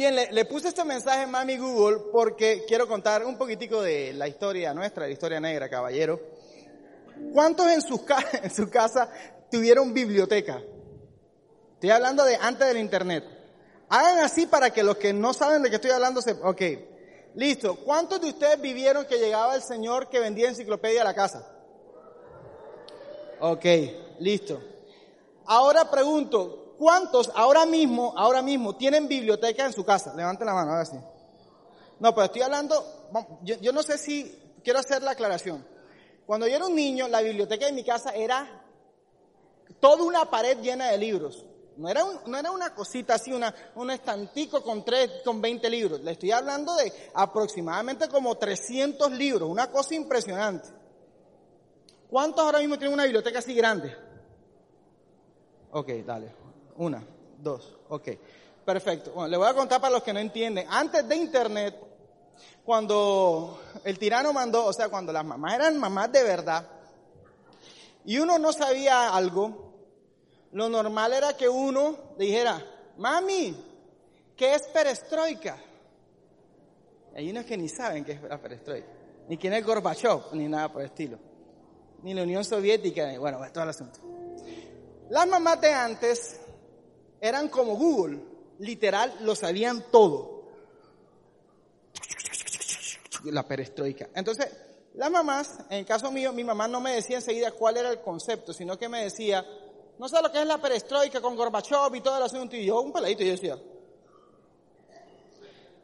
Bien, le, puse este mensaje en Mami Google porque quiero contar un poquitico de la historia nuestra, la historia negra, caballero. ¿Cuántos en en su casa tuvieron biblioteca? Estoy hablando de antes del internet. Hagan así para que los que no saben de qué estoy hablando se... Ok, listo. ¿Cuántos de ustedes vivieron que llegaba el señor que vendía enciclopedia a la casa? Ok, listo. Ahora pregunto, ¿cuántos ahora mismo, ahora mismo tienen biblioteca en su casa? Levanten la mano, ahora sí. No, pero estoy hablando, yo, no sé si, quiero hacer la aclaración. Cuando yo era un niño, la biblioteca de mi casa era toda una pared llena de libros. No era, un, no era una cosita así, una, un estantico con tres, con 20 libros. Le estoy hablando de aproximadamente como 300 libros, una cosa impresionante. ¿Cuántos ahora mismo tienen una biblioteca así grande? Ok, dale. Una, dos, ok. Perfecto. Bueno, le voy a contar para los que no entienden. Antes de Internet, cuando el tirano mandó, o sea, cuando las mamás eran mamás de verdad, y uno no sabía algo, lo normal era que uno le dijera, mami, ¿qué es perestroika? Hay unos que ni saben qué es la perestroika, ni quién es Gorbachev, ni nada por el estilo, ni la Unión Soviética, bueno, todo el asunto. Las mamás de antes eran como Google, literal, lo sabían todo. La perestroika. Entonces, las mamás, en el caso mío, mi mamá no me decía enseguida cuál era el concepto, sino que me decía, no sé lo que es la perestroika con Gorbachev y todo el asunto, y yo, un peladito, y yo decía.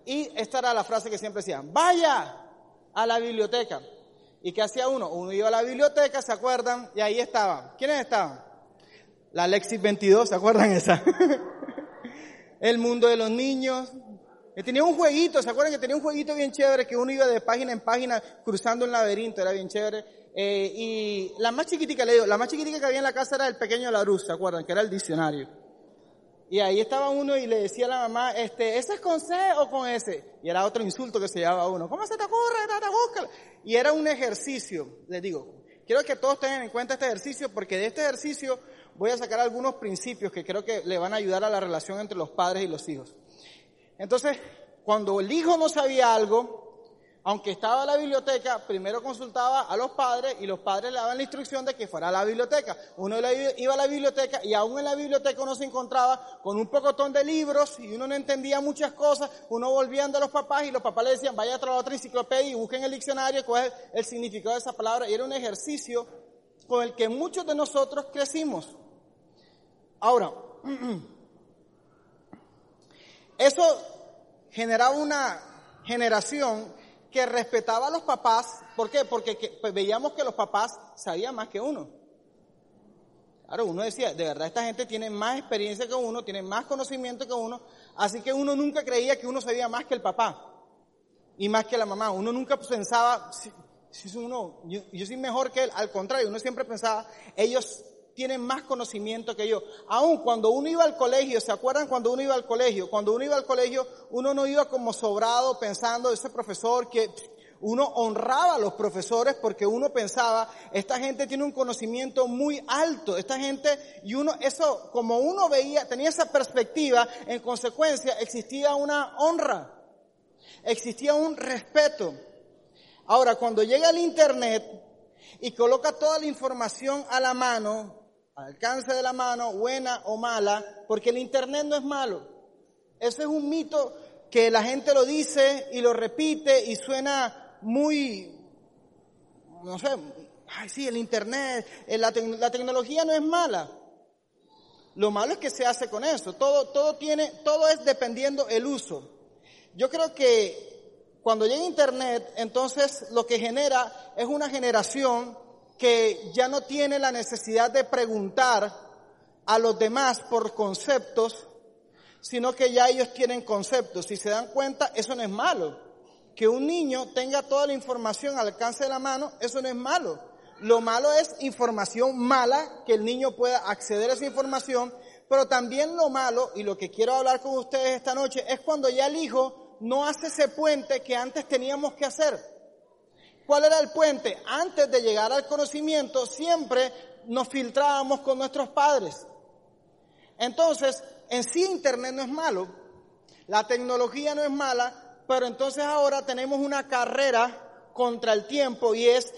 Y esta era la frase que siempre decían, vaya a la biblioteca. ¿Y qué hacía uno? Uno iba a la biblioteca, ¿se acuerdan? Y ahí estaban. ¿Quiénes estaban? La Lexis 22, ¿se acuerdan esa? el mundo de los niños. Tenía un jueguito, ¿se acuerdan que tenía un jueguito bien chévere que uno iba de página en página cruzando un laberinto, era bien chévere? Eh, y la más chiquitica, le digo, la más chiquitica que había en la casa era el pequeño Larus, ¿se acuerdan? Que era el diccionario. Y ahí estaba uno y le decía a la mamá, este, ¿ese es con C o con S? Y era otro insulto que se llevaba uno. ¿Cómo se te ocurre? Tata, búscalo. Y era un ejercicio, les digo. Quiero que todos tengan en cuenta este ejercicio porque de este ejercicio voy a sacar algunos principios que creo que le van a ayudar a la relación entre los padres y los hijos. Entonces, cuando el hijo no sabía algo, aunque estaba en la biblioteca, primero consultaba a los padres y los padres le daban la instrucción de que fuera a la biblioteca. Uno iba a la biblioteca y aún en la biblioteca uno se encontraba con un pocotón de libros y uno no entendía muchas cosas. Uno volvía a los papás y los papás le decían, vaya a otra enciclopedia y busquen el diccionario cuál es el significado de esa palabra. Y era un ejercicio con el que muchos de nosotros crecimos. Ahora, eso generaba una generación que respetaba a los papás. ¿Por qué? Porque que, pues, veíamos que los papás sabían más que uno. Claro, uno decía, de verdad esta gente tiene más experiencia que uno, tiene más conocimiento que uno, así que uno nunca creía que uno sabía más que el papá y más que la mamá. Uno nunca pensaba, si, uno, yo soy mejor que él, al contrario, uno siempre pensaba, ellos tienen más conocimiento que yo. Aún cuando uno iba al colegio, ¿se acuerdan cuando uno iba al colegio? Cuando uno iba al colegio, uno no iba como sobrado pensando ese profesor que uno honraba a los profesores porque uno pensaba, esta gente tiene un conocimiento muy alto, esta gente, y uno, eso, como uno veía, tenía esa perspectiva, en consecuencia existía una honra, existía un respeto. Ahora, cuando llega el Internet y coloca toda la información a la mano, al alcance de la mano, buena o mala, porque el Internet no es malo. Ese es un mito que la gente lo dice y lo repite y suena muy, no sé, ay sí, el Internet, eh, la, la tecnología no es mala. Lo malo es que se hace con eso. Todo, todo tiene, todo es dependiendo el uso. Yo creo que cuando llega Internet, entonces lo que genera es una generación que ya no tiene la necesidad de preguntar a los demás por conceptos, sino que ya ellos tienen conceptos. Si se dan cuenta, eso no es malo. Que un niño tenga toda la información al alcance de la mano, eso no es malo. Lo malo es información mala, que el niño pueda acceder a esa información, pero también lo malo, y lo que quiero hablar con ustedes esta noche, es cuando ya el hijo no hace ese puente que antes teníamos que hacer. ¿Cuál era el puente? Antes de llegar al conocimiento, siempre nos filtrábamos con nuestros padres. Entonces, en sí Internet no es malo, la tecnología no es mala, pero entonces ahora tenemos una carrera contra el tiempo y es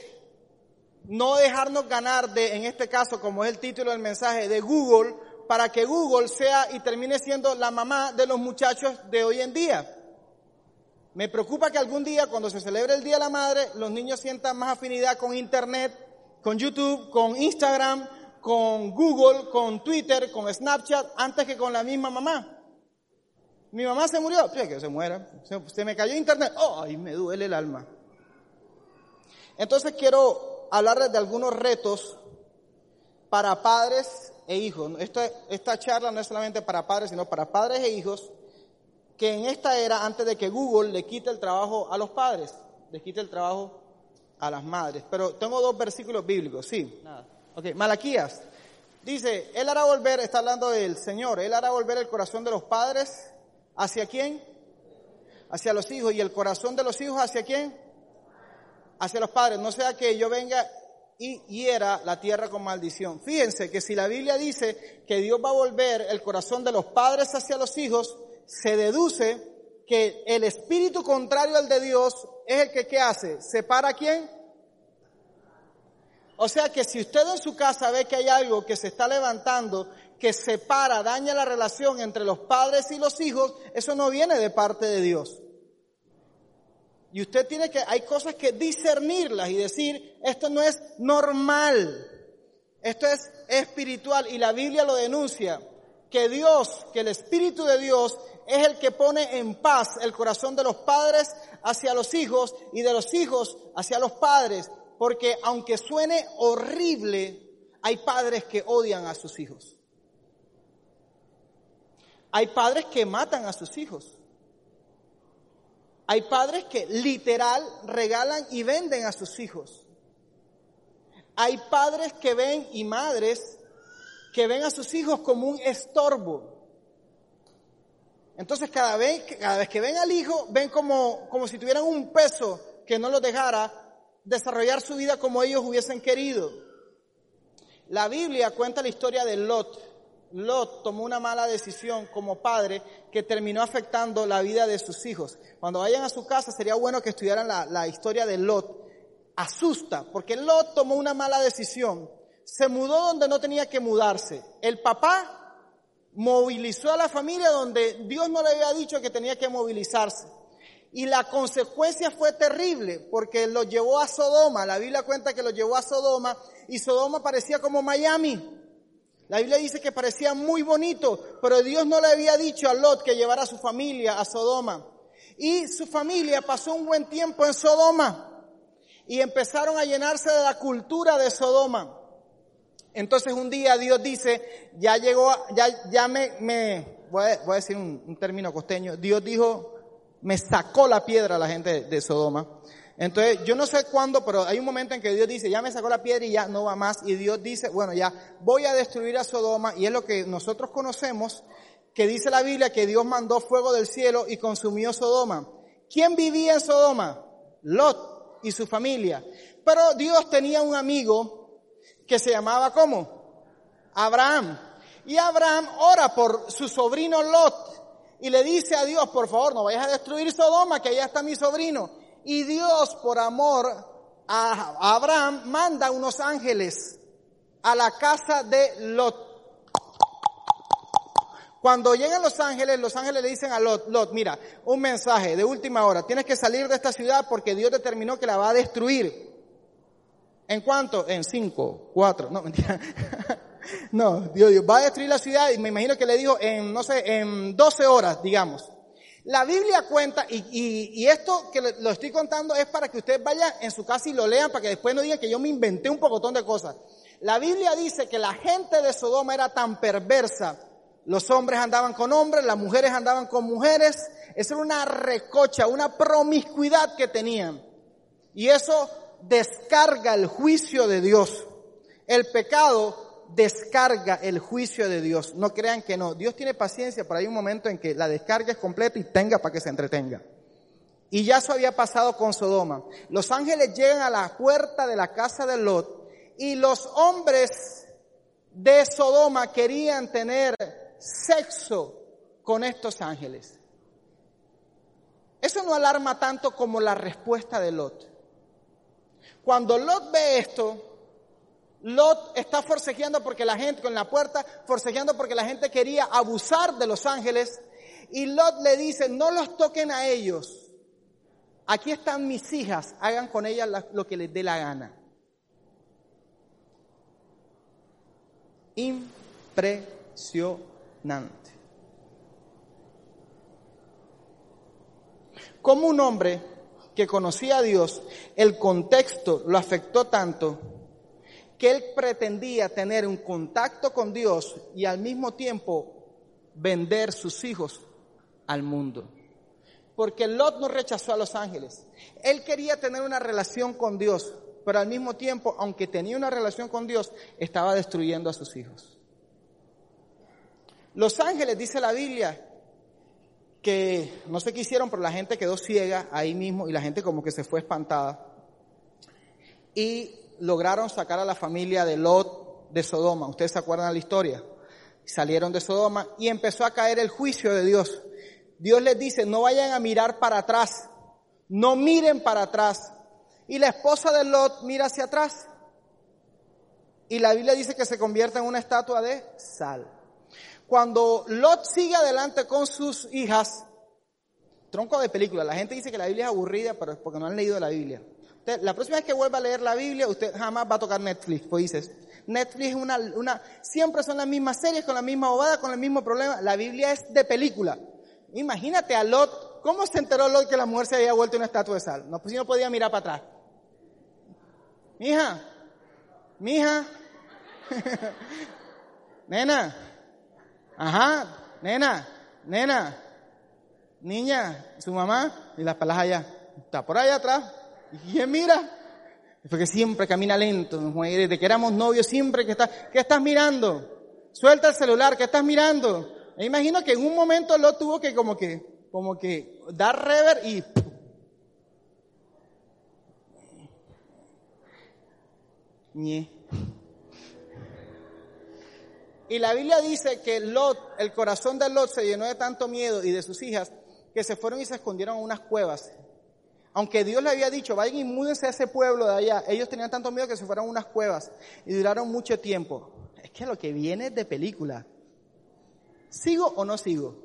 no dejarnos ganar de, en este caso, como es el título del mensaje, de Google, para que Google sea y termine siendo la mamá de los muchachos de hoy en día. Me preocupa que algún día, cuando se celebre el Día de la Madre, los niños sientan más afinidad con Internet, con YouTube, con Instagram, con Google, con Twitter, con Snapchat, antes que con la misma mamá. Mi mamá se murió, que se muera. Se, me cayó Internet, oh, ay, me duele el alma. Entonces quiero hablarles de algunos retos para padres e hijos. Esta, esta charla no es solamente para padres, sino para padres e hijos, que en esta era, antes de que Google le quite el trabajo a los padres, le quite el trabajo a las madres. Pero tengo dos versículos bíblicos, sí. Ok, Malaquías. Dice, Él hará volver, está hablando del Señor, Él hará volver el corazón de los padres hacia quién? Hacia los hijos. ¿Y el corazón de los hijos hacia quién? Hacia los padres. No sea que yo venga y hiera la tierra con maldición. Fíjense que si la Biblia dice que Dios va a volver el corazón de los padres hacia los hijos, se deduce que el espíritu contrario al de Dios es el que ¿qué hace? ¿Separa a quién? O sea que si usted en su casa ve que hay algo que se está levantando, que separa, daña la relación entre los padres y los hijos, eso no viene de parte de Dios. Y usted tiene que, hay cosas que discernirlas y decir, esto no es normal, esto es espiritual y la Biblia lo denuncia, que Dios, que el Espíritu de Dios es el que pone en paz el corazón de los padres hacia los hijos y de los hijos hacia los padres, porque aunque suene horrible, hay padres que odian a sus hijos. Hay padres que matan a sus hijos. Hay padres que literal regalan y venden a sus hijos. Hay padres que ven y madres que ven a sus hijos como un estorbo. Entonces cada vez, que ven al hijo, ven como, como si tuvieran un peso que no los dejara desarrollar su vida como ellos hubiesen querido. La Biblia cuenta la historia de Lot. Lot tomó una mala decisión como padre que terminó afectando la vida de sus hijos. Cuando vayan a su casa sería bueno que estudiaran la, historia de Lot. Asusta, porque Lot tomó una mala decisión. Se mudó donde no tenía que mudarse. El papá movilizó a la familia donde Dios no le había dicho que tenía que movilizarse. Y la consecuencia fue terrible porque lo llevó a Sodoma. La Biblia cuenta que lo llevó a Sodoma y Sodoma parecía como Miami. La Biblia dice que parecía muy bonito, pero Dios no le había dicho a Lot que llevara a su familia a Sodoma. Y su familia pasó un buen tiempo en Sodoma y empezaron a llenarse de la cultura de Sodoma. Entonces un día Dios dice, ya llegó, ya, ya me, me voy, a, decir un, un, término costeño, Dios dijo, me sacó la piedra a la gente de, de Sodoma. Entonces, yo no sé cuándo, pero hay un momento en que Dios dice, ya me sacó la piedra y ya no va más. Y Dios dice, bueno, ya voy a destruir a Sodoma. Y es lo que nosotros conocemos, que dice la Biblia que Dios mandó fuego del cielo y consumió Sodoma. ¿Quién vivía en Sodoma? Lot y su familia. Pero Dios tenía un amigo que se llamaba ¿cómo? Abraham. Y Abraham ora por su sobrino Lot y le dice a Dios, por favor, no vayas a destruir Sodoma, que allá está mi sobrino. Y Dios, por amor a Abraham, manda unos ángeles a la casa de Lot. Cuando llegan los ángeles, los ángeles le dicen a Lot, Lot, mira, un mensaje de última hora, tienes que salir de esta ciudad porque Dios determinó que la va a destruir. ¿En cuánto? En cinco, cuatro, no, mentira. no, Dios, Dios va a destruir la ciudad y me imagino que le dijo en, no sé, en 12 horas, digamos. La Biblia cuenta, y, esto que lo estoy contando es para que ustedes vayan en su casa y lo lean, para que después no digan que yo me inventé un pocotón de cosas. La Biblia dice que la gente de Sodoma era tan perversa, Los hombres andaban con hombres, las mujeres andaban con mujeres. Esa era una recocha, una promiscuidad que tenían. Y eso descarga el juicio de Dios. El pecado descarga el juicio de Dios. No crean que no. Dios tiene paciencia, pero hay un momento en que la descarga es completa y tenga para que se entretenga. Y ya eso había pasado con Sodoma. Los ángeles llegan a la puerta de la casa de Lot y los hombres de Sodoma querían tener sexo con estos ángeles. Eso no alarma tanto como la respuesta de Lot. Cuando Lot ve esto, Lot está forcejeando porque la gente, con la puerta, forcejeando porque la gente quería abusar de los ángeles. Y Lot le dice, no los toquen a ellos. Aquí están mis hijas, hagan con ellas lo que les dé la gana. Impresionante. Como un hombre que conocía a Dios, el contexto lo afectó tanto que él pretendía tener un contacto con Dios y al mismo tiempo vender sus hijos al mundo porque Lot no rechazó a los ángeles. Él quería tener una relación con Dios, pero al mismo tiempo, aunque tenía una relación con Dios, estaba destruyendo a sus hijos. Los ángeles, dice la Biblia, que no sé qué hicieron, pero la gente quedó ciega ahí mismo y la gente como que se fue espantada. Y lograron sacar a la familia de Lot de Sodoma. Ustedes se acuerdan de la historia. Salieron de Sodoma y empezó a caer el juicio de Dios. Dios les dice, no vayan a mirar para atrás, no miren para atrás. Y la esposa de Lot mira hacia atrás. Y la Biblia dice que se convierte en una estatua de sal. Cuando Lot sigue adelante con sus hijas, tronco de película, la gente dice que la Biblia es aburrida, pero es porque no han leído la Biblia. la próxima vez que vuelva a leer la Biblia, usted jamás va a tocar Netflix, pues dices, Netflix es una, una, siempre son las mismas series, con la misma bobada, con el mismo problema. La Biblia es de película. Imagínate a Lot, ¿cómo se enteró Lot que la mujer se había vuelto una estatua de sal? No, pues si no podía mirar para atrás. Mija, mija, nena, ajá, nena, nena, niña, su mamá y las palas allá. Está por allá atrás. ¿Y quién mira? Porque siempre camina lento, desde que éramos novios, siempre que está, ¿qué estás mirando? Suelta el celular, ¿qué estás mirando? Imagino que en un momento lo tuvo que como que, como que dar rever y... Y la Biblia dice que Lot, el corazón de Lot se llenó de tanto miedo y de sus hijas que se fueron y se escondieron en unas cuevas. Aunque Dios le había dicho, vayan y múdense a ese pueblo de allá, ellos tenían tanto miedo que se fueron a unas cuevas y duraron mucho tiempo. Es que lo que viene es de película. ¿Sigo o no sigo?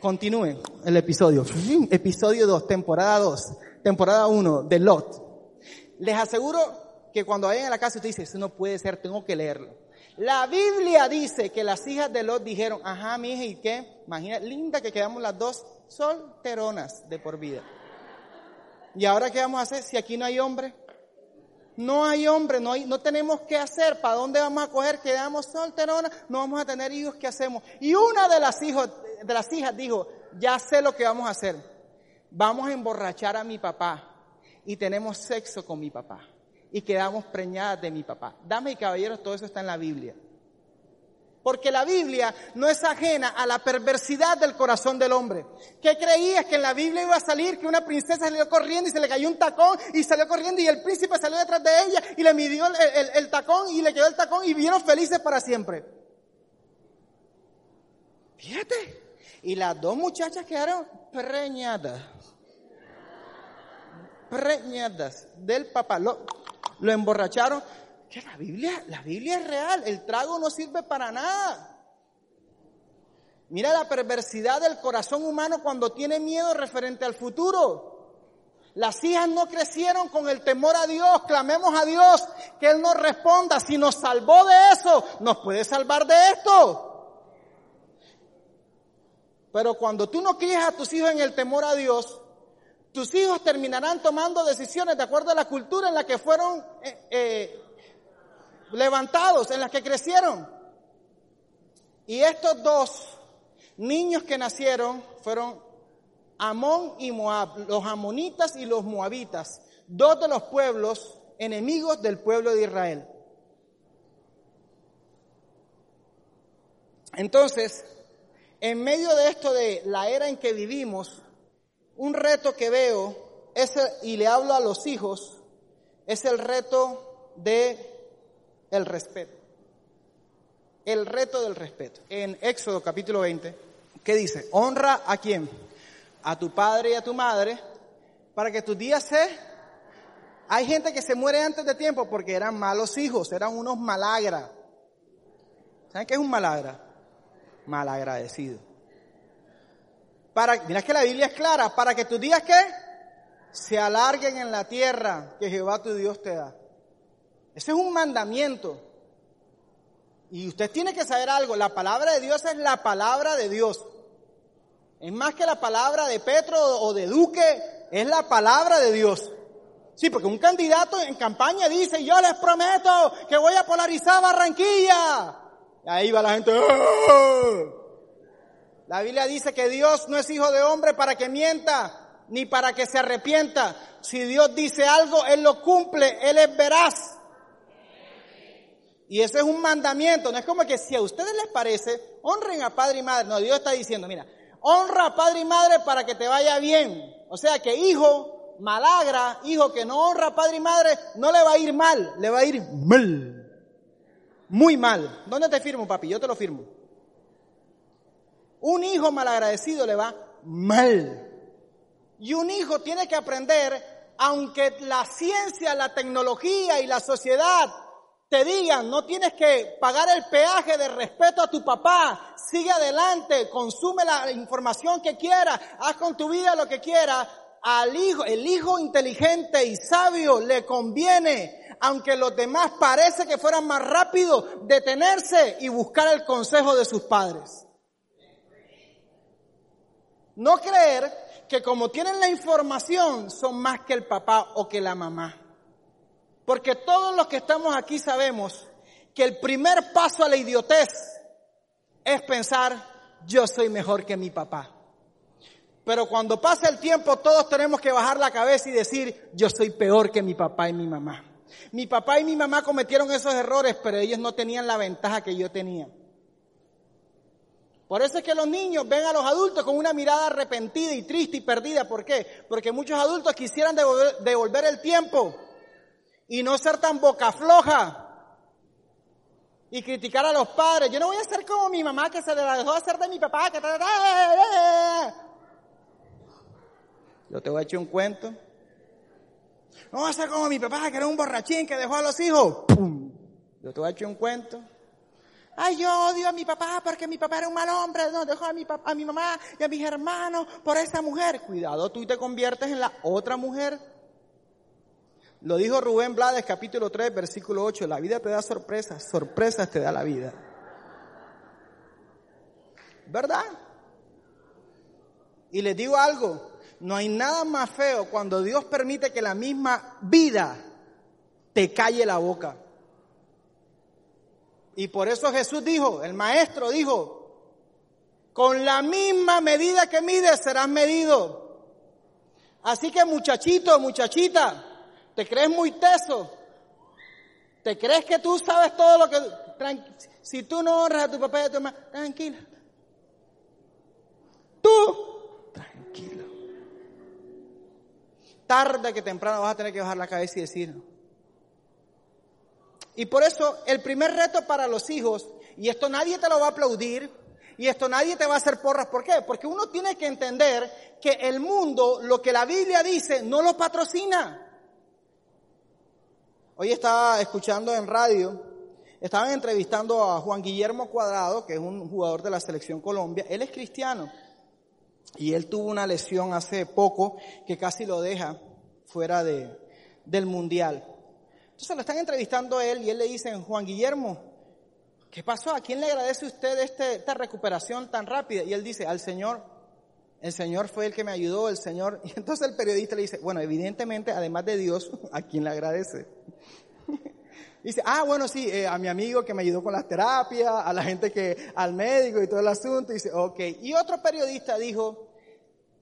Continúen el episodio. Episodio 2, temporada 2, temporada 1 de Lot. Les aseguro que cuando vayan a la casa usted dice, eso no puede ser, tengo que leerlo. La Biblia dice que las hijas de Lot dijeron, ajá, mi hija, ¿y qué? Imagina, linda que quedamos las dos solteronas de por vida. ¿Y ahora qué vamos a hacer si aquí no hay hombre? No hay hombre, no, hay, no tenemos qué hacer. ¿Para dónde vamos a coger? Quedamos solteronas, no vamos a tener hijos, ¿qué hacemos? Y una de las, hijos, de las hijas dijo, ya sé lo que vamos a hacer. Vamos a emborrachar a mi papá y tenemos sexo con mi papá y quedamos preñadas de mi papá. Dame y caballeros, todo eso está en la Biblia. Porque la Biblia no es ajena a la perversidad del corazón del hombre. ¿Qué creías? Que en la Biblia iba a salir que una princesa salió corriendo y se le cayó un tacón y salió corriendo y el príncipe salió detrás de ella y le midió el, tacón y le quedó el tacón y vivieron felices para siempre. Fíjate. Y las dos muchachas quedaron preñadas. Preñadas del papá. Lo emborracharon que la Biblia, la Biblia es real, el trago no sirve para nada. Mira la perversidad del corazón humano cuando tiene miedo referente al futuro. Las hijas no crecieron con el temor a Dios. Clamemos a Dios que Él nos responda. Si nos salvó de eso, nos puede salvar de esto. Pero cuando tú no crías a tus hijos en el temor a Dios, tus hijos terminarán tomando decisiones de acuerdo a la cultura en la que fueron eh, eh, levantados, en las que crecieron. Y estos dos niños que nacieron fueron Amón y Moab, los amonitas y los moabitas, dos de los pueblos enemigos del pueblo de Israel. Entonces, en medio de esto de la era en que vivimos, un reto que veo es, y le hablo a los hijos, es el reto de el respeto. El reto del respeto. En Éxodo capítulo 20, ¿qué dice? Honra a quién? A tu padre y a tu madre para que tus días se... Hay gente que se muere antes de tiempo porque eran malos hijos, eran unos malagra. ¿Saben qué es un malagra? Malagradecido. Para, mira que la Biblia es clara, para que tus días qué? Se alarguen en la tierra que Jehová tu Dios te da. Ese es un mandamiento. Y usted tiene que saber algo, la palabra de Dios es la palabra de Dios. Es más que la palabra de Petro o de Duque, es la palabra de Dios. Sí, porque un candidato en campaña dice, yo les prometo que voy a polarizar Barranquilla. Ahí va la gente. ¡Ah! La Biblia dice que Dios no es hijo de hombre para que mienta, ni para que se arrepienta. Si Dios dice algo, Él lo cumple, Él es veraz. Y ese es un mandamiento, no es como que si a ustedes les parece, honren a padre y madre. No, Dios está diciendo, mira, honra a padre y madre para que te vaya bien. O sea que hijo malagra, hijo que no honra a padre y madre, no le va a ir mal, le va a ir mal. Muy mal. ¿Dónde te firmo, papi? Yo te lo firmo. Un hijo malagradecido le va mal. Y un hijo tiene que aprender, aunque la ciencia, la tecnología y la sociedad te digan, no tienes que pagar el peaje de respeto a tu papá, sigue adelante, consume la información que quiera, haz con tu vida lo que quiera, al hijo, el hijo inteligente y sabio le conviene, aunque los demás parece que fueran más rápidos, detenerse y buscar el consejo de sus padres. No creer que como tienen la información son más que el papá o que la mamá. Porque todos los que estamos aquí sabemos que el primer paso a la idiotez es pensar, yo soy mejor que mi papá. Pero cuando pasa el tiempo todos tenemos que bajar la cabeza y decir, yo soy peor que mi papá y mi mamá. Mi papá y mi mamá cometieron esos errores, pero ellos no tenían la ventaja que yo tenía. Por eso es que los niños ven a los adultos con una mirada arrepentida y triste y perdida. ¿Por qué? Porque muchos adultos quisieran devolver, el tiempo y no ser tan boca floja y criticar a los padres. Yo no voy a ser como mi mamá que se le dejó hacer de mi papá. Yo te voy a echar un cuento. No voy a ser como mi papá que era un borrachín que dejó a los hijos. Yo te voy a echar un cuento. Ay, yo odio a mi papá porque mi papá era un mal hombre, no, dejó a mi, papá, a mi mamá y a mis hermanos por esa mujer. Cuidado, tú te conviertes en la otra mujer. Lo dijo Rubén Blades, capítulo 3, versículo 8. La vida te da sorpresas, sorpresas te da la vida. ¿Verdad? Y les digo algo, no hay nada más feo cuando Dios permite que la misma vida te calle la boca. Y por eso Jesús dijo, el maestro dijo, con la misma medida que mides serás medido. Así que muchachito, muchachita, te crees muy teso, te crees que tú sabes todo lo que... Si tú no honras a tu papá y a tu mamá, tranquila. Tú, tranquilo. Tarde que temprano vas a tener que bajar la cabeza y decir. Y por eso el primer reto para los hijos, y esto nadie te lo va a aplaudir, y esto nadie te va a hacer porras. ¿Por qué? Porque uno tiene que entender que el mundo, lo que la Biblia dice, no lo patrocina. Hoy estaba escuchando en radio, estaban entrevistando a Juan Guillermo Cuadrado, que es un jugador de la selección Colombia. Él es cristiano y él tuvo una lesión hace poco que casi lo deja fuera de, del mundial. Entonces lo están entrevistando a él y él le dice, Juan Guillermo, ¿qué pasó? ¿A quién le agradece usted este, esta recuperación tan rápida? Y él dice, al Señor. El Señor fue el que me ayudó, el Señor. Y entonces el periodista le dice, bueno, evidentemente, además de Dios, ¿a quién le agradece? Dice, ah, bueno, sí, eh, a mi amigo que me ayudó con las terapias, a la gente que, al médico y todo el asunto. Dice, ok. Y otro periodista dijo,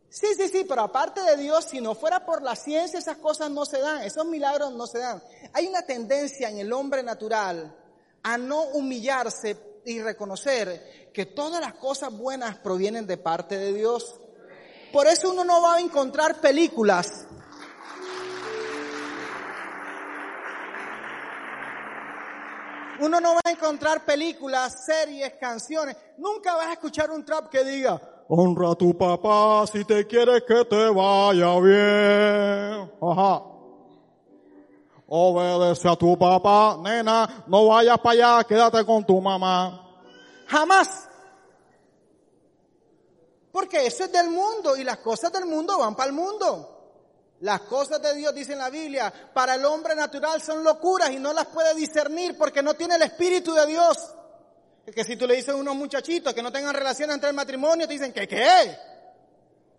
sí, sí, sí, pero aparte de Dios, si no fuera por la ciencia, esas cosas no se dan, esos milagros no se dan. Hay una tendencia en el hombre natural a no humillarse y reconocer que todas las cosas buenas provienen de parte de Dios. Por eso uno no va a encontrar películas Uno no va a encontrar películas, series, canciones. Nunca vas a escuchar un trap que diga, honra a tu papá si te quieres que te vaya bien. Ajá. Obedece a tu papá, nena, no vayas para allá, quédate con tu mamá. Jamás. Porque eso es del mundo y las cosas del mundo van para el mundo. Las cosas de Dios, dice en la Biblia, para el hombre natural son locuras y no las puede discernir porque no tiene el Espíritu de Dios. Que si tú le dices a unos muchachitos que no tengan relación entre el matrimonio, te dicen, ¿qué qué?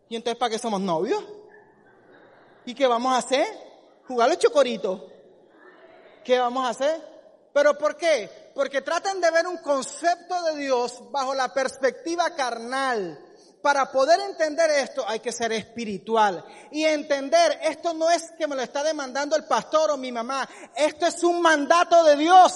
¿Y entonces para qué somos novios? ¿Y qué vamos a hacer? ¿Jugar los chocoritos? ¿Qué vamos a hacer? ¿Pero por qué? Porque tratan de ver un concepto de Dios bajo la perspectiva carnal para poder entender esto hay que ser espiritual. Y entender, esto no es que me lo está demandando el pastor o mi mamá, esto es un mandato de Dios.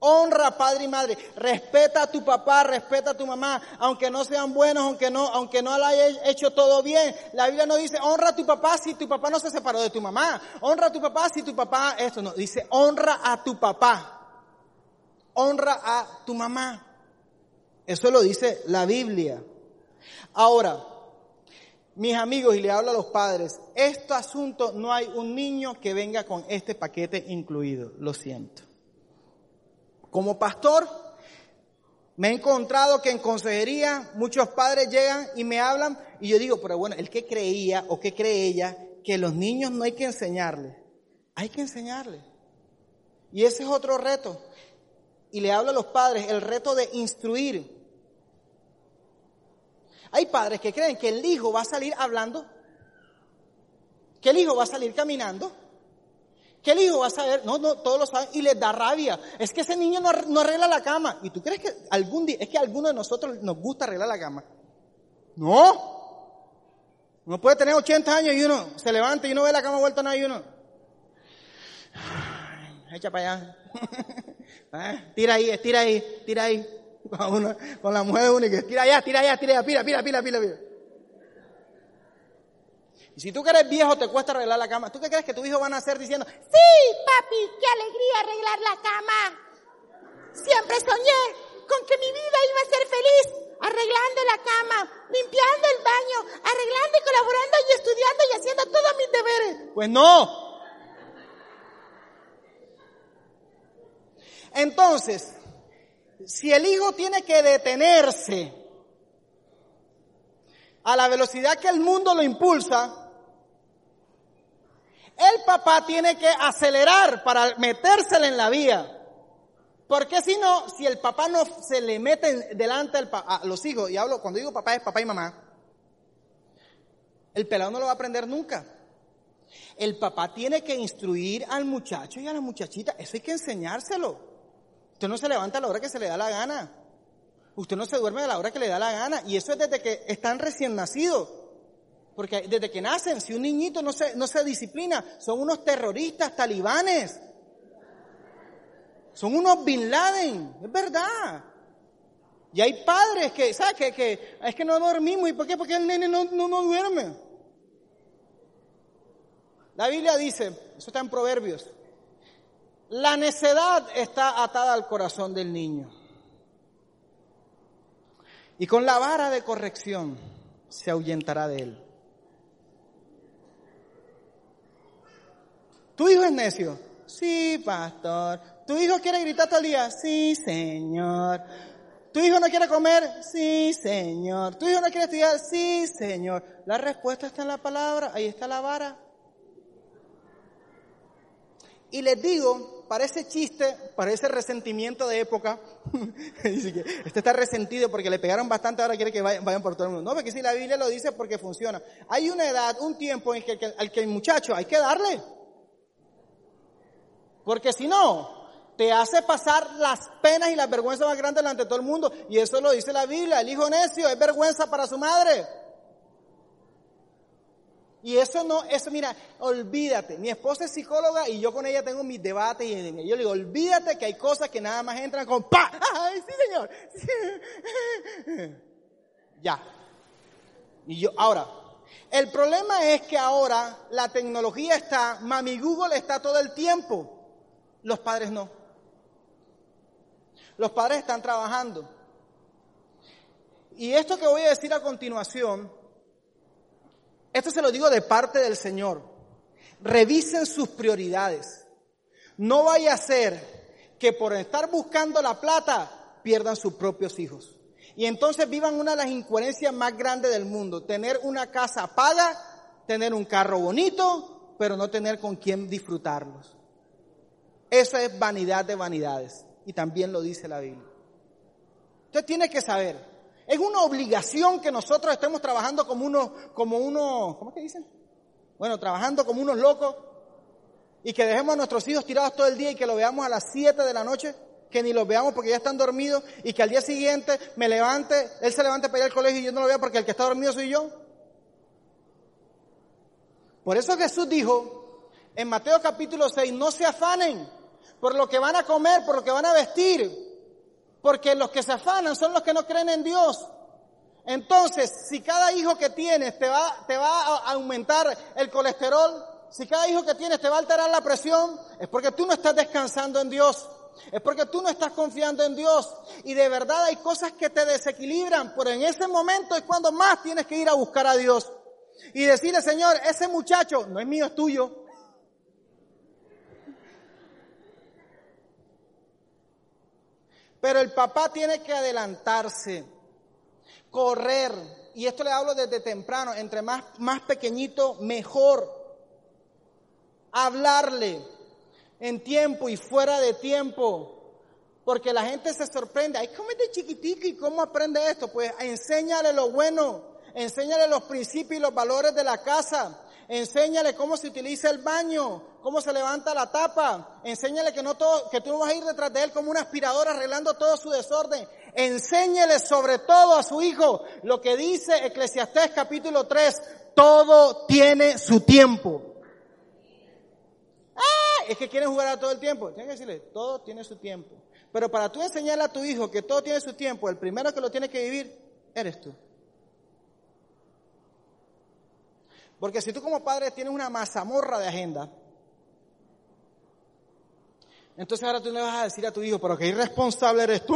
Honra padre y madre, respeta a tu papá, respeta a tu mamá, aunque no sean buenos, aunque no, aunque no lo haya hecho todo bien. La Biblia no dice honra a tu papá si tu papá no se separó de tu mamá. Honra a tu papá si tu papá esto no, dice honra a tu papá. Honra a tu mamá. Eso lo dice la Biblia. Ahora, mis amigos, y le hablo a los padres, este asunto no hay un niño que venga con este paquete incluido, lo siento. Como pastor, me he encontrado que en consejería muchos padres llegan y me hablan y yo digo, pero bueno, el que creía o que cree ella que los niños no hay que enseñarles, hay que enseñarles. Y ese es otro reto. Y le hablo a los padres, el reto de instruir. Hay padres que creen que el hijo va a salir hablando, que el hijo va a salir caminando, que el hijo va a saber, no, no, todos lo saben, y les da rabia. Es que ese niño no, arregla la cama. ¿Y tú crees que algún día, es que a alguno de nosotros nos gusta arreglar la cama? No. Uno puede tener 80 años y uno se levanta y uno ve la cama vuelta nada y uno. Echa para allá. Ah, tira ahí, estira ahí, tira ahí. con, la mujer única. Tira allá, tira allá, tira allá, pila, pila, pila, pila. Y si tú que eres viejo te cuesta arreglar la cama, ¿tú qué crees que tu hijo van a hacer diciendo, sí, papi, qué alegría arreglar la cama? Siempre soñé con que mi vida iba a ser feliz arreglando la cama, limpiando el baño, arreglando y colaborando y estudiando y haciendo todos mis deberes. Pues no. Entonces, si el hijo tiene que detenerse a la velocidad que el mundo lo impulsa, el papá tiene que acelerar para metérsele en la vía. Porque si no, si el papá no se le mete delante a los hijos, y hablo, cuando digo papá es papá y mamá, el pelado no lo va a aprender nunca. El papá tiene que instruir al muchacho y a la muchachita, eso hay que enseñárselo. Usted no se levanta a la hora que se le da la gana. Usted no se duerme a la hora que le da la gana. Y eso es desde que están recién nacidos. Porque desde que nacen, si un niñito no se, no se disciplina, son unos terroristas talibanes. Son unos Bin Laden. Es verdad. Y hay padres que, ¿sabes? Que, que es que no dormimos. ¿Y por qué? Porque el nene no, no, no duerme. La Biblia dice, eso está en Proverbios, la necedad está atada al corazón del niño. Y con la vara de corrección se ahuyentará de él. ¿Tu hijo es necio? Sí, pastor. ¿Tu hijo quiere gritar todo el día? Sí, señor. ¿Tu hijo no quiere comer? Sí, señor. ¿Tu hijo no quiere estudiar? Sí, señor. La respuesta está en la palabra, ahí está la vara. Y les digo parece chiste, parece resentimiento de época. este está resentido porque le pegaron bastante, ahora quiere que vayan, por todo el mundo. No, porque si la Biblia lo dice porque funciona. Hay una edad, un tiempo en que, al que el muchacho hay que darle. Porque si no, te hace pasar las penas y las vergüenzas más grandes delante de todo el mundo. Y eso lo dice la Biblia. El hijo necio es vergüenza para su madre. Y eso no, eso mira, olvídate. Mi esposa es psicóloga y yo con ella tengo mis debates y yo le digo, olvídate que hay cosas que nada más entran con pa. ¡Ay, sí, señor! ya. Y yo, ahora, el problema es que ahora la tecnología está, mami Google está todo el tiempo. Los padres no. Los padres están trabajando. Y esto que voy a decir a continuación, esto se lo digo de parte del Señor. Revisen sus prioridades. No vaya a ser que por estar buscando la plata pierdan sus propios hijos. Y entonces vivan una de las incoherencias más grandes del mundo. Tener una casa paga, tener un carro bonito, pero no tener con quién disfrutarlos. Eso es vanidad de vanidades y también lo dice la Biblia. Usted tiene que saber, es una obligación que nosotros estemos trabajando como unos, como unos, ¿cómo es que dicen? Bueno, trabajando como unos locos y que dejemos a nuestros hijos tirados todo el día y que lo veamos a las 7 de la noche, que ni los veamos porque ya están dormidos y que al día siguiente me levante, él se levante para ir al colegio y yo no lo vea porque el que está dormido soy yo. Por eso Jesús dijo en Mateo capítulo 6, no se afanen por lo que van a comer, por lo que van a vestir. Porque los que se afanan son los que no creen en Dios. Entonces, si cada hijo que tienes te va, te va a aumentar el colesterol, si cada hijo que tienes te va a alterar la presión, es porque tú no estás descansando en Dios. Es porque tú no estás confiando en Dios. Y de verdad hay cosas que te desequilibran, pero en ese momento es cuando más tienes que ir a buscar a Dios. Y decirle, Señor, ese muchacho no es mío, es tuyo. Pero el papá tiene que adelantarse, correr, y esto le hablo desde temprano, entre más, más pequeñito, mejor. Hablarle en tiempo y fuera de tiempo. Porque la gente se sorprende. Ay, ¿cómo es de chiquitico y cómo aprende esto? Pues enséñale lo bueno, enséñale los principios y los valores de la casa. Enséñale cómo se utiliza el baño, cómo se levanta la tapa. Enséñale que no todo, que tú no vas a ir detrás de él como una aspiradora arreglando todo su desorden. Enséñale sobre todo a su hijo lo que dice Eclesiastés capítulo 3. Todo tiene su tiempo. ¡Ah! Es que quieren jugar a todo el tiempo. Tienes que decirle, todo tiene su tiempo. Pero para tú enseñarle a tu hijo que todo tiene su tiempo, el primero que lo tiene que vivir eres tú. Porque si tú como padre tienes una mazamorra de agenda, entonces ahora tú le vas a decir a tu hijo, pero qué irresponsable eres tú.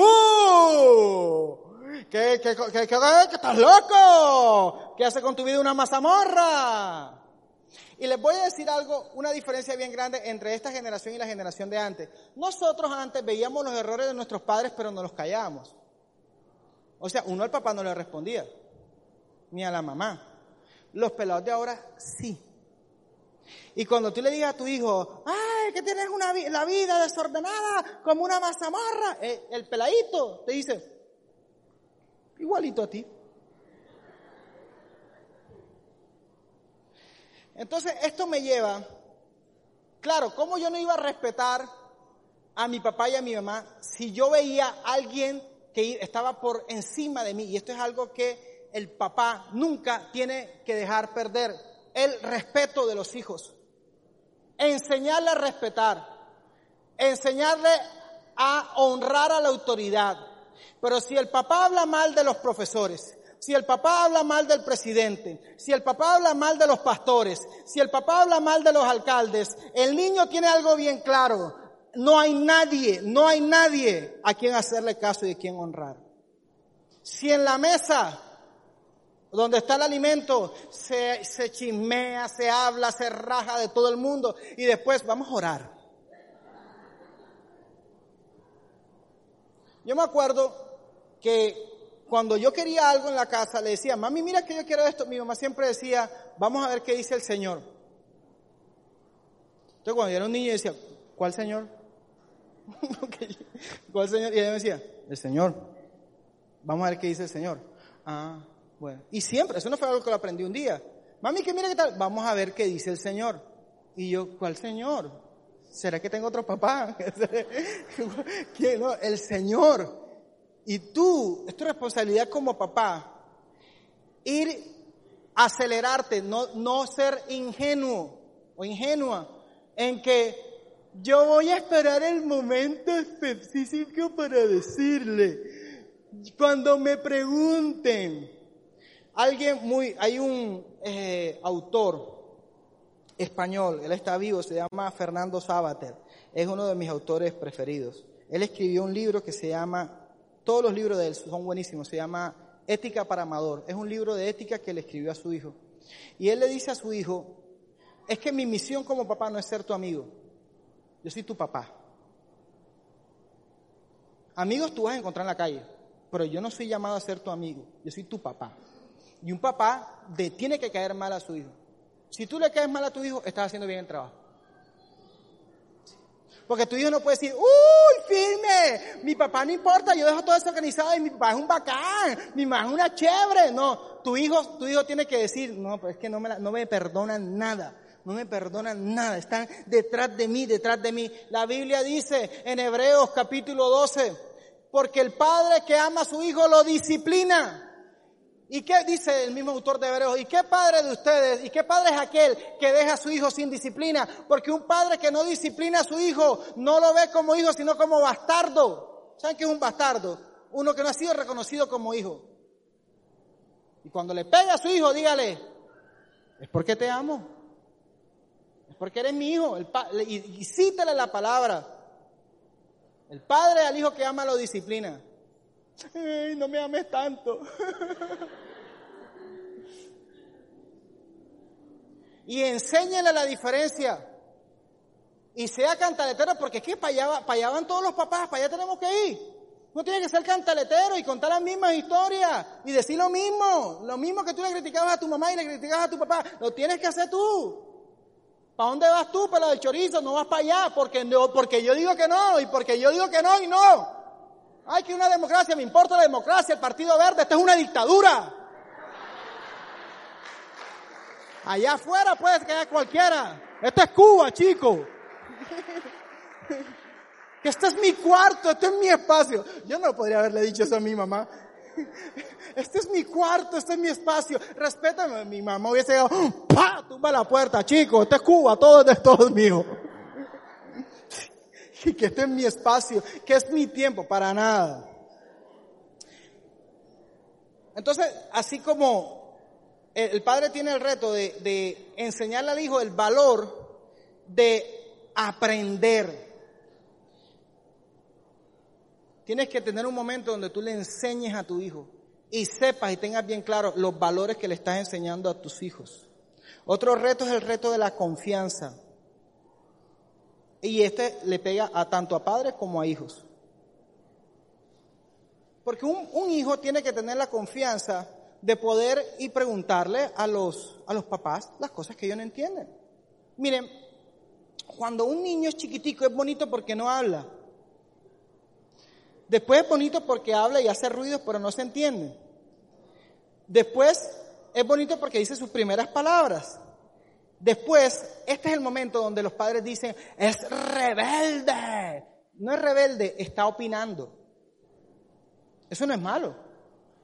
¿Qué, qué, qué, qué, estás loco? ¿Qué hace con tu vida una mazamorra? Y les voy a decir algo, una diferencia bien grande entre esta generación y la generación de antes. Nosotros antes veíamos los errores de nuestros padres, pero no los callábamos. O sea, uno al papá no le respondía, ni a la mamá. Los pelados de ahora sí. Y cuando tú le digas a tu hijo, ay, que tienes una la vida desordenada como una mazamorra, eh, el peladito te dice, igualito a ti. Entonces, esto me lleva, claro, ¿cómo yo no iba a respetar a mi papá y a mi mamá si yo veía a alguien que estaba por encima de mí? Y esto es algo que el papá nunca tiene que dejar perder el respeto de los hijos. Enseñarle a respetar, enseñarle a honrar a la autoridad. Pero si el papá habla mal de los profesores, si el papá habla mal del presidente, si el papá habla mal de los pastores, si el papá habla mal de los alcaldes, el niño tiene algo bien claro. No hay nadie, no hay nadie a quien hacerle caso y a quien honrar. Si en la mesa donde está el alimento, se, se chismea, se habla, se raja de todo el mundo y después vamos a orar. Yo me acuerdo que cuando yo quería algo en la casa, le decía, mami, mira que yo quiero esto. Mi mamá siempre decía, vamos a ver qué dice el Señor. Entonces cuando yo era un niño decía, ¿cuál Señor? ¿Cuál Señor? Y ella me decía, el Señor. Vamos a ver qué dice el Señor. Ah, bueno, y siempre, eso no fue algo que lo aprendí un día. Mami, que mira qué tal, vamos a ver qué dice el Señor. Y yo, ¿cuál Señor? ¿Será que tengo otro papá? ¿Quién? No, el Señor. Y tú, es tu responsabilidad como papá, ir acelerarte, no, no ser ingenuo o ingenua en que yo voy a esperar el momento específico para decirle. Cuando me pregunten, alguien muy, hay un eh, autor español, él está vivo, se llama Fernando Sabater, es uno de mis autores preferidos. Él escribió un libro que se llama, todos los libros de él son buenísimos, se llama Ética para Amador. Es un libro de ética que le escribió a su hijo. Y él le dice a su hijo, es que mi misión como papá no es ser tu amigo, yo soy tu papá. Amigos tú vas a encontrar en la calle, pero yo no soy llamado a ser tu amigo, yo soy tu papá. Y un papá tiene que caer mal a su hijo. Si tú le caes mal a tu hijo, estás haciendo bien el trabajo. Porque tu hijo no puede decir, uy, firme, mi papá no importa, yo dejo todo eso organizado y mi papá es un bacán, mi mamá es una chévere. No, tu hijo, tu hijo tiene que decir, no, pues es que no me, no me perdonan nada, no me perdonan nada, están detrás de mí, detrás de mí. La Biblia dice en Hebreos capítulo 12, porque el padre que ama a su hijo lo disciplina ¿Y qué dice el mismo autor de Hebreos? ¿Y qué padre de ustedes? ¿Y qué padre es aquel que deja a su hijo sin disciplina? Porque un padre que no disciplina a su hijo no lo ve como hijo, sino como bastardo. ¿Saben qué es un bastardo? Uno que no ha sido reconocido como hijo. Y cuando le pega a su hijo, dígale, es porque te amo. Es porque eres mi hijo. y, y cítale la palabra. El padre al hijo que ama lo disciplina. No me ames tanto. y enséñale la diferencia. Y sea cantaletero, porque es que para allá, para allá van todos los papás, para allá tenemos que ir. No tiene que ser cantaletero y contar las mismas historias y decir lo mismo. Lo mismo que tú le criticabas a tu mamá y le criticabas a tu papá, lo tienes que hacer tú. ¿Para dónde vas tú? Para del chorizo, no vas para allá, porque, porque yo digo que no, y porque yo digo que no y no. Ay, que una democracia, me importa la democracia, el Partido Verde, esto es una dictadura. Allá afuera puede quedar cualquiera. Esto es Cuba, chico. Este es mi cuarto, este es mi espacio. Yo no podría haberle dicho eso a mi mamá. Este es mi cuarto, este es mi espacio. Respétame. Mi mamá hubiese llegado, ¡pa! Tumba la puerta, chico. Esto es Cuba, todo es todo mío. que este es mi espacio, que es mi tiempo, para nada. Entonces, así como el padre tiene el reto de, enseñarle al hijo el valor de aprender. Tienes que tener un momento donde tú le enseñes a tu hijo y sepas y tengas bien claro los valores que le estás enseñando a tus hijos. Otro reto es el reto de la confianza. Y este le pega a tanto a padres como a hijos. Porque un, hijo tiene que tener la confianza de poder y preguntarle a los, a los papás las cosas que ellos no entienden. Miren, cuando un niño es chiquitico es bonito porque no habla. Después es bonito porque habla y hace ruidos pero no se entiende. Después es bonito porque dice sus primeras palabras. Después, este es el momento donde los padres dicen, es rebelde. No es rebelde, está opinando. Eso no es malo.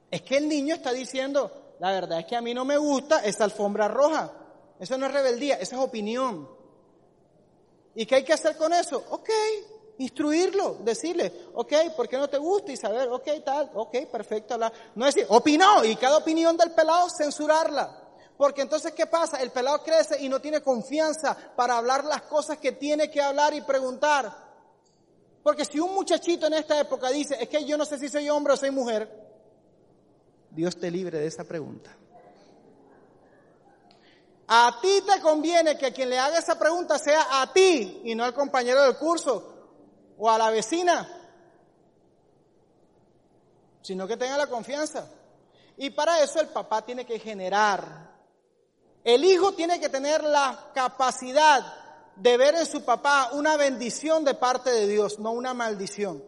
Es que el niño está diciendo, la verdad es que a mí no me gusta esa alfombra roja. Eso no es rebeldía, eso es opinión. ¿Y qué hay que hacer con eso? Ok, instruirlo, decirle, ok, ¿por qué no te gusta? Y saber, ok, tal, ok, perfecto. No decir, opinó, y cada opinión del pelado censurarla. Porque entonces, ¿qué pasa? El pelado crece y no tiene confianza para hablar las cosas que tiene que hablar y preguntar. Porque si un muchachito en esta época dice, es que yo no sé si soy hombre o soy mujer, Dios te libre de esa pregunta. A ti te conviene que quien le haga esa pregunta sea a ti y no al compañero del curso o a la vecina, sino que tenga la confianza. Y para eso el papá tiene que generar. El hijo tiene que tener la capacidad de ver en su papá una bendición de parte de Dios, no una maldición.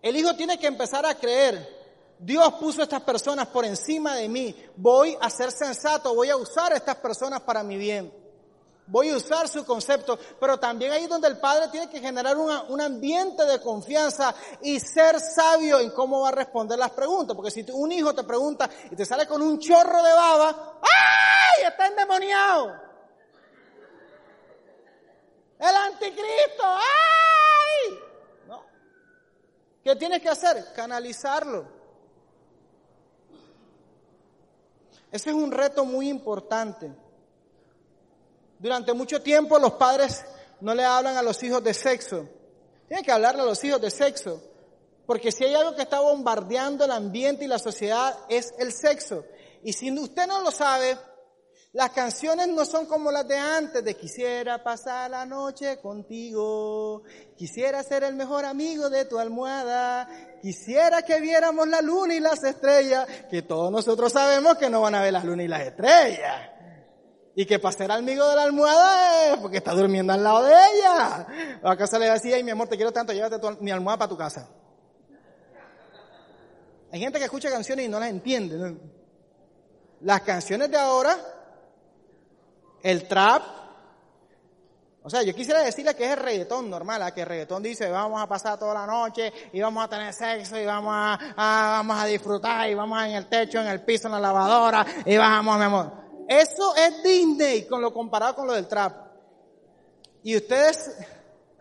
El hijo tiene que empezar a creer Dios puso estas personas por encima de mí. Voy a ser sensato, voy a usar a estas personas para mi bien. Voy a usar su concepto, pero también ahí donde el padre tiene que generar un ambiente de confianza y ser sabio en cómo va a responder las preguntas, porque si un hijo te pregunta y te sale con un chorro de baba, ¡ay! Está endemoniado. El anticristo, ¡ay! ¿No? ¿Qué tienes que hacer? Canalizarlo. Ese es un reto muy importante. Durante mucho tiempo los padres no le hablan a los hijos de sexo. Tienen que hablarle a los hijos de sexo. Porque si hay algo que está bombardeando el ambiente y la sociedad es el sexo. Y si usted no lo sabe, las canciones no son como las de antes, de quisiera pasar la noche contigo, quisiera ser el mejor amigo de tu almohada, quisiera que viéramos la luna y las estrellas, que todos nosotros sabemos que no van a ver las lunas y las estrellas. Y que para ser amigo de la almohada es porque está durmiendo al lado de ella. O acaso le decía, ay mi amor, te quiero tanto, llévate mi almohada para tu casa. Hay gente que escucha canciones y no las entiende. Las canciones de ahora el trap, o sea, yo quisiera decirle que es el reggaetón normal, a que el reggaetón dice vamos a pasar toda la noche y vamos a tener sexo y vamos a, vamos a disfrutar y vamos en el techo, en el piso, en la lavadora y vamos, mi amor. Eso es Disney con lo comparado con lo del trap. Y ustedes,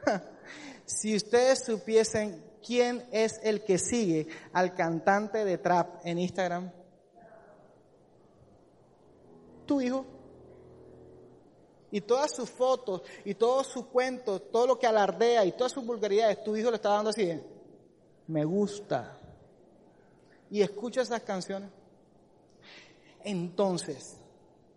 si ustedes supiesen quién es el que sigue al cantante de trap en Instagram, tu hijo. Y todas sus fotos y todos sus cuentos, todo lo que alardea y todas sus vulgaridades, tu hijo le está dando así, me gusta. Y escucha esas canciones. Entonces,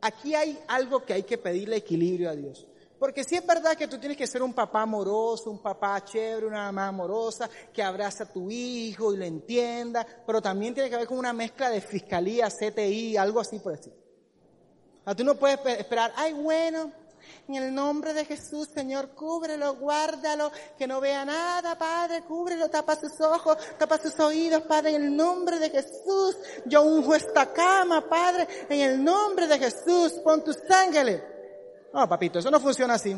aquí hay algo que hay que pedirle equilibrio a Dios. Porque si es verdad que tú tienes que ser un papá amoroso, un papá chévere, una mamá amorosa, que abraza a tu hijo y lo entienda, pero también tiene que haber como una mezcla de fiscalía, CTI, algo así por decir. A tú no puedes esperar, ay bueno, en el nombre de Jesús, Señor, cúbrelo, guárdalo, que no vea nada, Padre, cúbrelo, tapa sus ojos, tapa sus oídos, Padre, en el nombre de Jesús. Yo unjo esta cama, Padre, en el nombre de Jesús, pon tus ángeles. No, papito, eso no funciona así.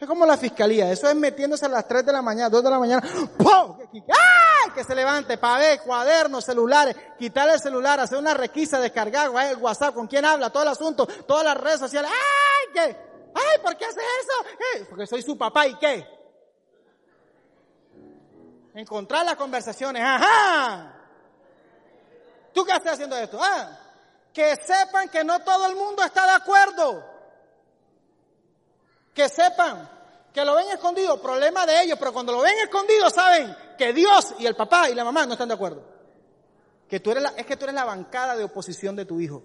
Es como la fiscalía, eso es metiéndose a las 3 de la mañana, 2 de la mañana, ¡pum! ¡Ay! Que se levante, ver, cuadernos, celulares, quitarle el celular, hacer una requisa, descargar el WhatsApp, con quién habla, todo el asunto, todas las redes sociales. ¡Ay! ¿Qué? ¡Ay! ¿Por qué hace eso? Porque soy su papá y qué. Encontrar las conversaciones, ¡ajá! ¿Tú qué estás haciendo esto? Ah, que sepan que no todo el mundo está de acuerdo. Que sepan que lo ven escondido, problema de ellos, pero cuando lo ven escondido saben que Dios y el papá y la mamá no están de acuerdo. Que tú eres la, es que tú eres la bancada de oposición de tu hijo.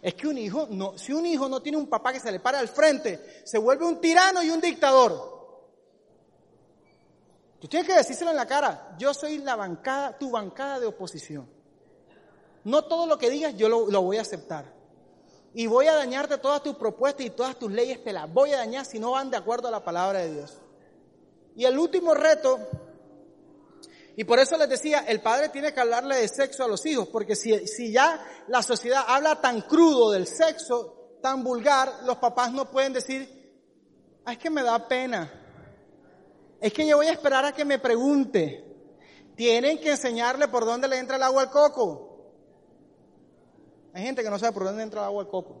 Es que un hijo, no, si un hijo no tiene un papá que se le para al frente, se vuelve un tirano y un dictador. Tú tienes que decírselo en la cara, yo soy la bancada, tu bancada de oposición. No todo lo que digas yo lo, lo voy a aceptar y voy a dañarte todas tus propuestas y todas tus leyes, te las voy a dañar si no van de acuerdo a la palabra de Dios. Y el último reto, y por eso les decía, el padre tiene que hablarle de sexo a los hijos, porque si, si ya la sociedad habla tan crudo del sexo, tan vulgar, los papás no pueden decir, es que me da pena, es que yo voy a esperar a que me pregunte. Tienen que enseñarle por dónde le entra el agua al coco. Hay gente que no sabe por dónde entra el agua al coco.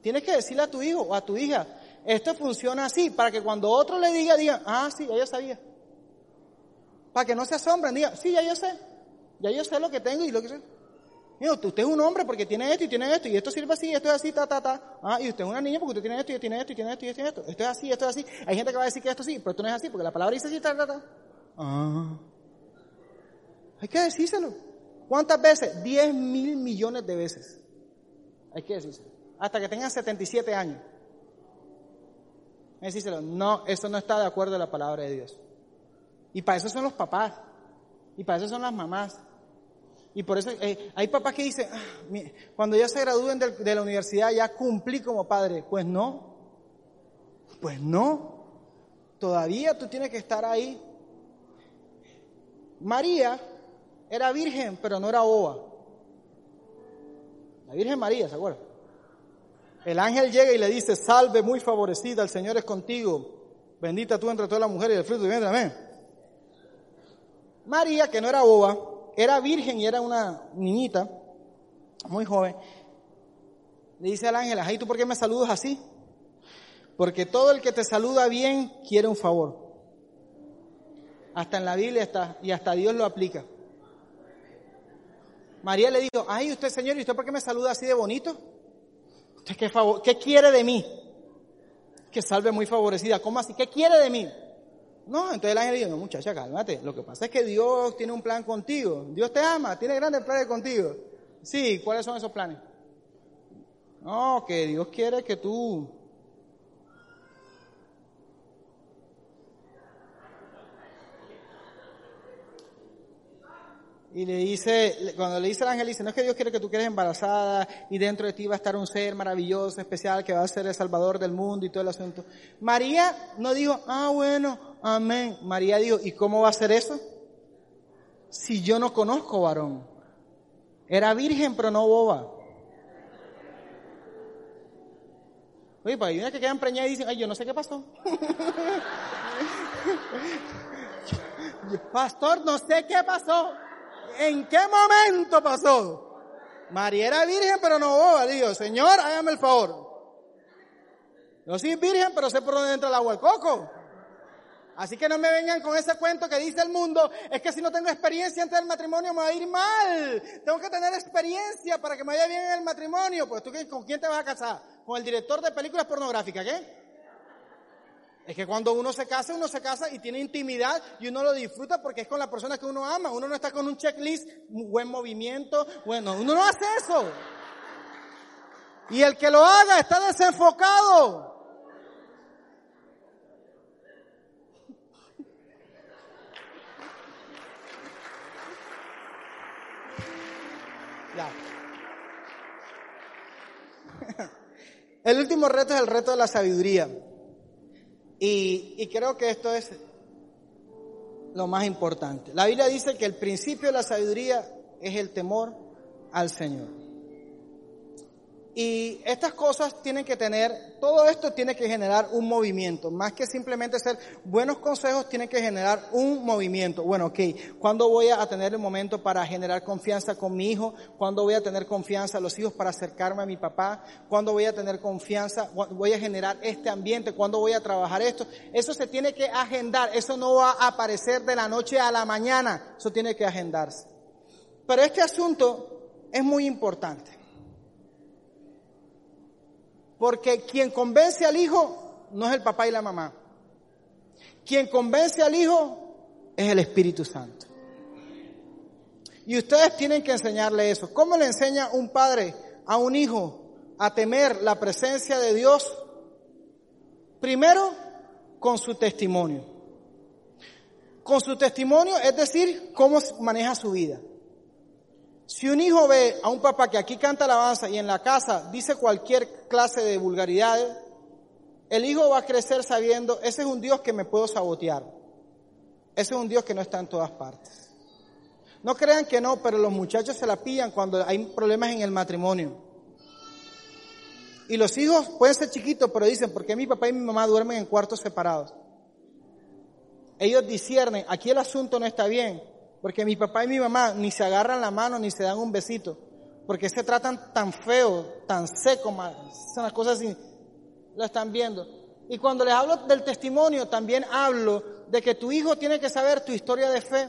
Tienes que decirle a tu hijo o a tu hija, esto funciona así, para que cuando otro le diga, diga, ah, sí, ya yo sabía. Para que no se asombren, diga, sí, ya yo sé, ya yo sé lo que tengo y lo que sé. Mira, usted es un hombre porque tiene esto y tiene esto, y esto sirve así, esto es así, ta, ta, ta. Ah, y usted es una niña porque usted tiene esto y tiene esto y tiene esto y tiene esto. Esto es así, esto es así. Hay gente que va a decir que esto sí, pero esto no es así, porque la palabra dice así, ta, ta, ta. Ah. Hay que decírselo. ¿Cuántas veces? 10 mil millones de veces. Hay que decírselo. Hasta que tengan 77 años. Decírselo. No, eso no está de acuerdo a la palabra de Dios. Y para eso son los papás. Y para eso son las mamás. Y por eso eh, hay papás que dicen, ah, cuando ya se gradúen de la universidad ya cumplí como padre. Pues no. Pues no. Todavía tú tienes que estar ahí. María era virgen, pero no era boba. La Virgen María, ¿se acuerdan? El ángel llega y le dice, salve muy favorecida, el Señor es contigo, bendita tú entre todas las mujeres y el fruto de vientre, amén. María, que no era boba, era virgen y era una niñita, muy joven, le dice al ángel, ay, ¿tú por qué me saludas así? Porque todo el que te saluda bien quiere un favor. Hasta en la Biblia está, y hasta Dios lo aplica. María le dijo, ay, usted señor, ¿y usted por qué me saluda así de bonito? ¿Usted qué, favor, qué quiere de mí? Que salve muy favorecida. ¿Cómo así? ¿Qué quiere de mí? No, entonces el ángel dijo, no muchacha, cálmate. Lo que pasa es que Dios tiene un plan contigo. Dios te ama, tiene grandes planes contigo. Sí, ¿cuáles son esos planes? No, que Dios quiere que tú Y le dice, cuando le dice al ángel, dice, no es que Dios quiere que tú quedes embarazada y dentro de ti va a estar un ser maravilloso, especial, que va a ser el salvador del mundo y todo el asunto. María no dijo, ah, bueno, amén. María dijo, ¿y cómo va a ser eso? Si yo no conozco varón. Era virgen, pero no boba. Oye, pues hay una que quedan preñadas y dicen, ay, yo no sé qué pasó. Pastor, no sé qué pasó. ¿En qué momento pasó? María era virgen, pero no boba. Digo, Señor, hágame el favor. Yo soy virgen, pero sé por dónde entra el agua el coco. Así que no me vengan con ese cuento que dice el mundo, es que si no tengo experiencia antes del matrimonio me va a ir mal. Tengo que tener experiencia para que me vaya bien en el matrimonio. Pues tú, ¿con quién te vas a casar? ¿Con el director de películas pornográficas? ¿Qué? Es que cuando uno se casa, uno se casa y tiene intimidad y uno lo disfruta porque es con la persona que uno ama. Uno no está con un checklist, buen movimiento. Bueno, uno no hace eso. Y el que lo haga está desenfocado. Ya. El último reto es el reto de la sabiduría. Y, creo que esto es lo más importante. La Biblia dice que el principio de la sabiduría es el temor al Señor. Y estas cosas tienen que tener, todo esto tiene que generar un movimiento, más que simplemente ser buenos consejos, tiene que generar un movimiento. Bueno, ok, ¿cuándo voy a tener el momento para generar confianza con mi hijo? ¿Cuándo voy a tener confianza a los hijos para acercarme a mi papá? ¿Cuándo voy a tener confianza? ¿Voy a generar este ambiente? ¿Cuándo voy a trabajar esto? Eso se tiene que agendar, eso no va a aparecer de la noche a la mañana, eso tiene que agendarse. Pero este asunto es muy importante. Porque quien convence al hijo no es el papá y la mamá. Quien convence al hijo es el Espíritu Santo. Y ustedes tienen que enseñarle eso. ¿Cómo le enseña un padre a un hijo a temer la presencia de Dios? Primero, con su testimonio. Con su testimonio, es decir, cómo maneja su vida. Si un hijo ve a un papá que aquí canta alabanza y en la casa dice cualquier clase de vulgaridades, el hijo va a crecer sabiendo, ese es un Dios que me puedo sabotear. Ese es un Dios que no está en todas partes. No crean que no, pero los muchachos se la pillan cuando hay problemas en el matrimonio. Y los hijos pueden ser chiquitos, pero dicen, ¿por qué mi papá y mi mamá duermen en cuartos separados? Ellos disciernen, aquí el asunto no está bien, porque mi papá y mi mamá ni se agarran la mano ni se dan un besito. Porque se tratan tan feo, tan seco, son las cosas así. Lo están viendo. Y cuando les hablo del testimonio, también hablo de que tu hijo tiene que saber tu historia de fe.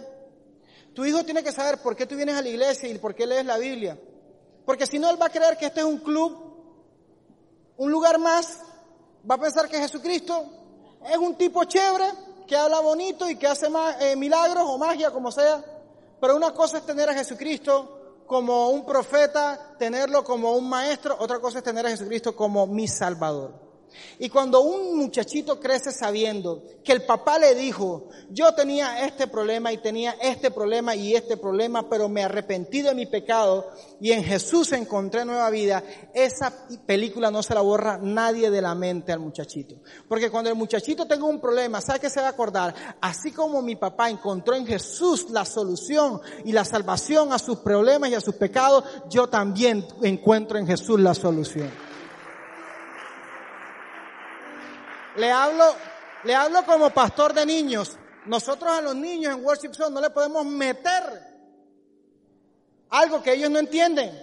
Tu hijo tiene que saber por qué tú vienes a la iglesia y por qué lees la Biblia. Porque si no, él va a creer que este es un club, un lugar más. Va a pensar que Jesucristo es un tipo chévere que habla bonito y que hace eh, milagros o magia, como sea. Pero una cosa es tener a Jesucristo como un profeta, tenerlo como un maestro, otra cosa es tener a Jesucristo como mi Salvador. Y cuando un muchachito crece sabiendo que el papá le dijo, yo tenía este problema y tenía este problema y este problema, pero me arrepentí de mi pecado y en Jesús encontré nueva vida, esa película no se la borra nadie de la mente al muchachito. Porque cuando el muchachito tenga un problema, ¿sabe qué se va a acordar? Así como mi papá encontró en Jesús la solución y la salvación a sus problemas y a sus pecados, yo también encuentro en Jesús la solución. Le hablo, le hablo como pastor de niños. Nosotros a los niños en Worship Zone no le podemos meter algo que ellos no entienden.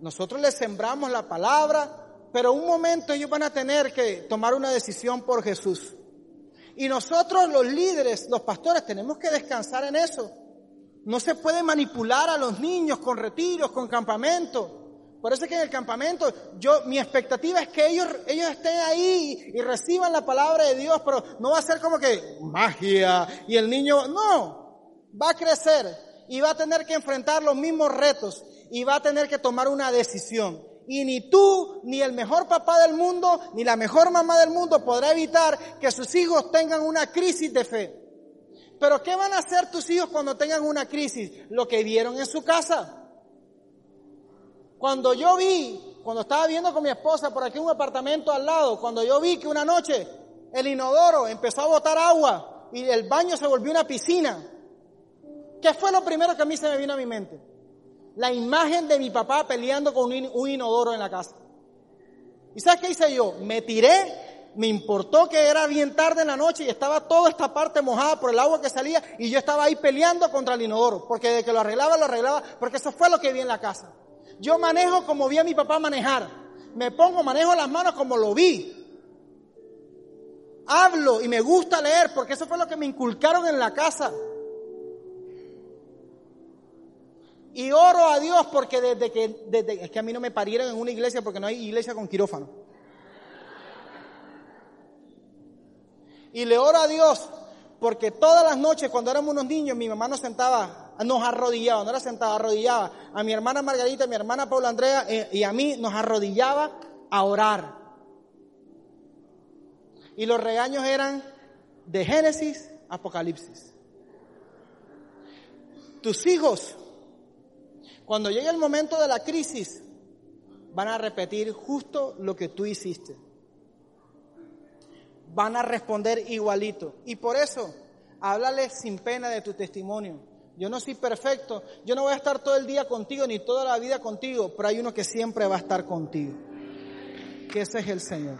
Nosotros les sembramos la palabra, pero un momento ellos van a tener que tomar una decisión por Jesús. Y nosotros los líderes, los pastores, tenemos que descansar en eso. No se puede manipular a los niños con retiros, con campamentos. Por eso es que en el campamento, yo, mi expectativa es que ellos, ellos estén ahí y reciban la palabra de Dios, pero no va a ser como que magia y el niño, no, va a crecer y va a tener que enfrentar los mismos retos y va a tener que tomar una decisión. Y ni tú, ni el mejor papá del mundo, ni la mejor mamá del mundo podrá evitar que sus hijos tengan una crisis de fe. Pero ¿qué van a hacer tus hijos cuando tengan una crisis? Lo que vieron en su casa. Cuando yo vi, cuando estaba viendo con mi esposa por aquí un apartamento al lado, cuando yo vi que una noche el inodoro empezó a botar agua y el baño se volvió una piscina, ¿qué fue lo primero que a mí se me vino a mi mente? La imagen de mi papá peleando con un inodoro en la casa. ¿Y sabes qué hice yo? Me tiré, me importó que era bien tarde en la noche y estaba toda esta parte mojada por el agua que salía y yo estaba ahí peleando contra el inodoro, porque de que lo arreglaba, lo arreglaba, porque eso fue lo que vi en la casa. Yo manejo como vi a mi papá manejar. Me pongo, manejo las manos como lo vi. Hablo y me gusta leer porque eso fue lo que me inculcaron en la casa. Y oro a Dios porque desde que, desde, es que a mí no me parieron en una iglesia porque no hay iglesia con quirófano. Y le oro a Dios porque todas las noches cuando éramos unos niños mi mamá nos sentaba nos arrodillaba, no era sentado, arrodillaba. A mi hermana Margarita, a mi hermana Paula Andrea eh, y a mí nos arrodillaba a orar. Y los regaños eran de Génesis, Apocalipsis. Tus hijos, cuando llegue el momento de la crisis, van a repetir justo lo que tú hiciste. Van a responder igualito. Y por eso, háblale sin pena de tu testimonio. Yo no soy perfecto. Yo no voy a estar todo el día contigo ni toda la vida contigo, pero hay uno que siempre va a estar contigo. Que ese es el Señor.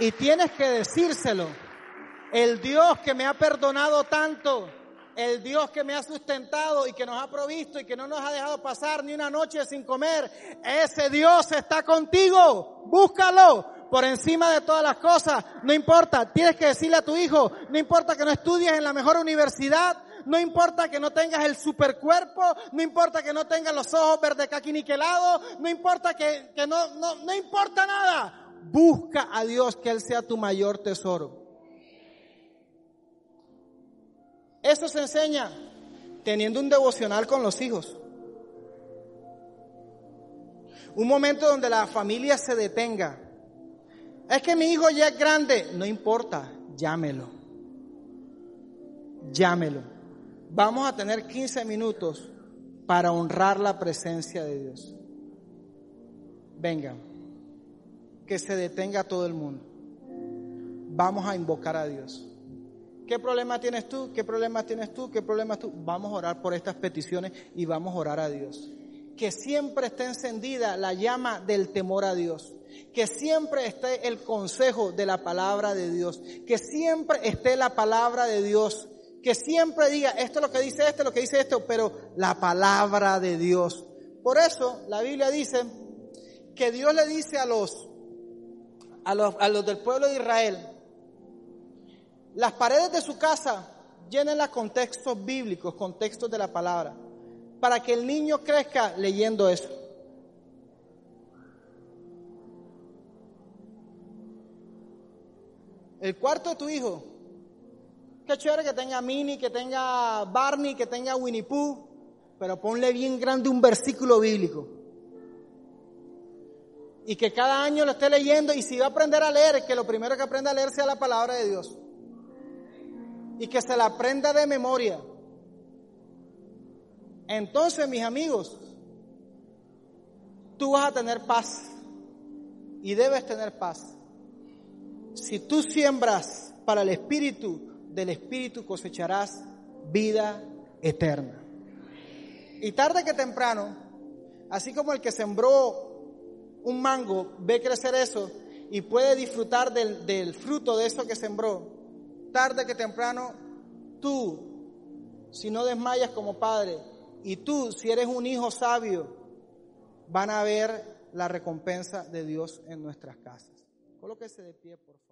Y tienes que decírselo. El Dios que me ha perdonado tanto, el Dios que me ha sustentado y que nos ha provisto y que no nos ha dejado pasar ni una noche sin comer, ese Dios está contigo. Búscalo por encima de todas las cosas. No importa, tienes que decirle a tu hijo, no importa que no estudies en la mejor universidad, no importa que no tengas el supercuerpo, no importa que no tengas los ojos verde niquelados, no importa que, que no, no, no importa nada. Busca a Dios que Él sea tu mayor tesoro. Eso se enseña teniendo un devocional con los hijos. Un momento donde la familia se detenga. Es que mi hijo ya es grande. No importa, llámelo. Llámelo vamos a tener 15 minutos para honrar la presencia de Dios. Vengan, que se detenga todo el mundo. Vamos a invocar a Dios. ¿Qué problema tienes tú? ¿Qué problemas tienes tú? ¿Qué problemas tú? Vamos a orar por estas peticiones y vamos a orar a Dios. Que siempre esté encendida la llama del temor a Dios. Que siempre esté el consejo de la palabra de Dios. Que siempre esté la palabra de Dios que siempre diga, esto es lo que dice esto, lo que dice esto, pero la palabra de Dios. Por eso la Biblia dice que Dios le dice a los, a los, a los del pueblo de Israel, las paredes de su casa llenenlas con textos bíblicos, con textos de la palabra, para que el niño crezca leyendo eso. El cuarto de tu hijo Qué chévere que tenga Minnie, que tenga Barney, que tenga Winnie Pooh, pero ponle bien grande un versículo bíblico. y que cada año lo esté leyendo y si va a aprender a leer, que lo primero que aprenda a leer sea la palabra de Dios. Y que se la aprenda de memoria. Entonces, mis amigos, tú vas a tener paz y debes tener paz. Si tú siembras para el Espíritu, del Espíritu cosecharás vida eterna. Y tarde que temprano, así como el que sembró un mango ve crecer eso y puede disfrutar del, fruto de eso que sembró, tarde que temprano, tú, si no desmayas como padre, y tú, si eres un hijo sabio, van a ver la recompensa de Dios en nuestras casas. Colóquese de pie, por favor.